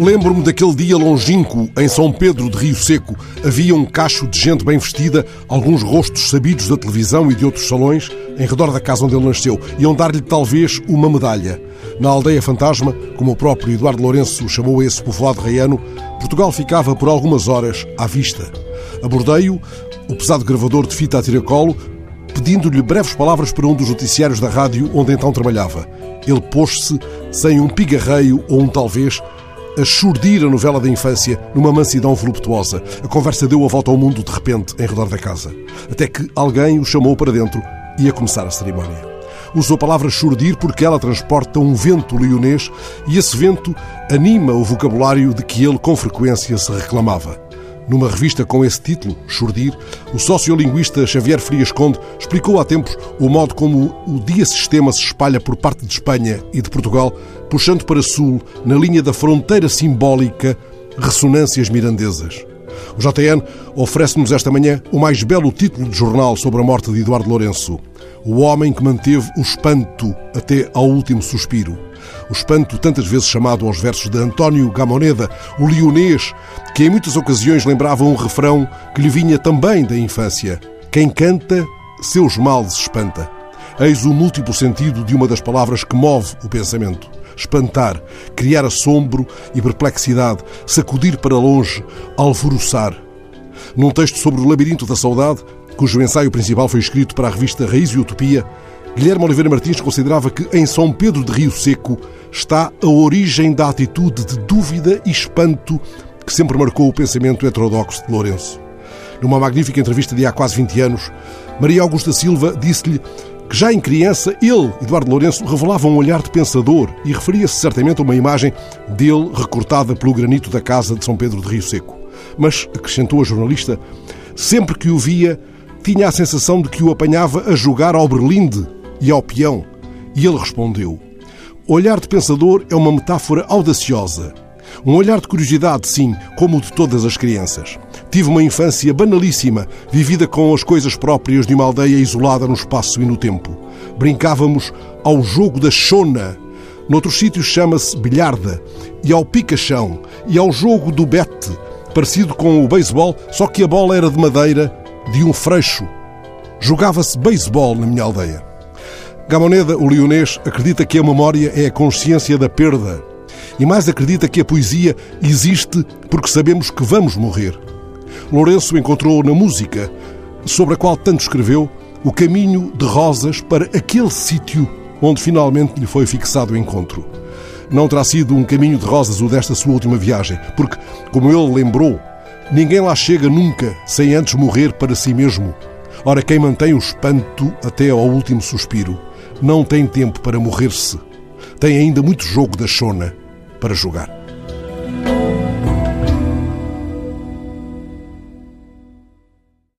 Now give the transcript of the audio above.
Lembro-me daquele dia longínquo, em São Pedro de Rio Seco. Havia um cacho de gente bem vestida, alguns rostos sabidos da televisão e de outros salões, em redor da casa onde ele nasceu. Iam dar-lhe talvez uma medalha. Na aldeia fantasma, como o próprio Eduardo Lourenço chamou esse povoado reiano, Portugal ficava por algumas horas à vista. Abordei-o, o pesado gravador de fita a tiracolo, pedindo-lhe breves palavras para um dos noticiários da rádio onde então trabalhava. Ele pôs-se, sem um pigarreio ou um talvez, a churdir a novela da infância numa mansidão voluptuosa. A conversa deu a volta ao mundo de repente, em redor da casa. Até que alguém o chamou para dentro e ia começar a cerimónia. Usou a palavra churdir porque ela transporta um vento leonês e esse vento anima o vocabulário de que ele com frequência se reclamava. Numa revista com esse título, Churdir, o sociolinguista Xavier Frias Conde explicou há tempos o modo como o dia-sistema se espalha por parte de Espanha e de Portugal, puxando para sul, na linha da fronteira simbólica, ressonâncias mirandesas. O JN oferece-nos esta manhã o mais belo título de jornal sobre a morte de Eduardo Lourenço. O homem que manteve o espanto até ao último suspiro. O espanto, tantas vezes chamado aos versos de António Gamoneda, o leonês, que em muitas ocasiões lembrava um refrão que lhe vinha também da infância. Quem canta, seus males espanta. Eis o múltiplo sentido de uma das palavras que move o pensamento. Espantar, criar assombro e perplexidade, sacudir para longe, alvoroçar. Num texto sobre o labirinto da saudade, cujo ensaio principal foi escrito para a revista Raiz e Utopia, Guilherme Oliveira Martins considerava que em São Pedro de Rio Seco está a origem da atitude de dúvida e espanto que sempre marcou o pensamento heterodoxo de Lourenço. Numa magnífica entrevista de há quase 20 anos, Maria Augusta Silva disse-lhe que já em criança ele, Eduardo Lourenço, revelava um olhar de pensador e referia-se certamente a uma imagem dele recortada pelo granito da casa de São Pedro de Rio Seco. Mas, acrescentou a jornalista, sempre que o via, tinha a sensação de que o apanhava a jogar ao berlinde e ao peão. E ele respondeu: Olhar de pensador é uma metáfora audaciosa. Um olhar de curiosidade, sim, como o de todas as crianças. Tive uma infância banalíssima, vivida com as coisas próprias de uma aldeia isolada no espaço e no tempo. Brincávamos ao jogo da chona. Noutros sítios chama-se bilharda. E ao pica-chão. E ao jogo do bete, parecido com o beisebol, só que a bola era de madeira, de um freixo. Jogava-se beisebol na minha aldeia. Gamoneda, o leonês, acredita que a memória é a consciência da perda e mais acredita que a poesia existe porque sabemos que vamos morrer. Lourenço encontrou na música, sobre a qual tanto escreveu, o caminho de rosas para aquele sítio onde finalmente lhe foi fixado o encontro. Não terá sido um caminho de rosas o desta sua última viagem, porque, como ele lembrou, ninguém lá chega nunca sem antes morrer para si mesmo. Ora, quem mantém o espanto até ao último suspiro não tem tempo para morrer-se. Tem ainda muito jogo da chona para jogar.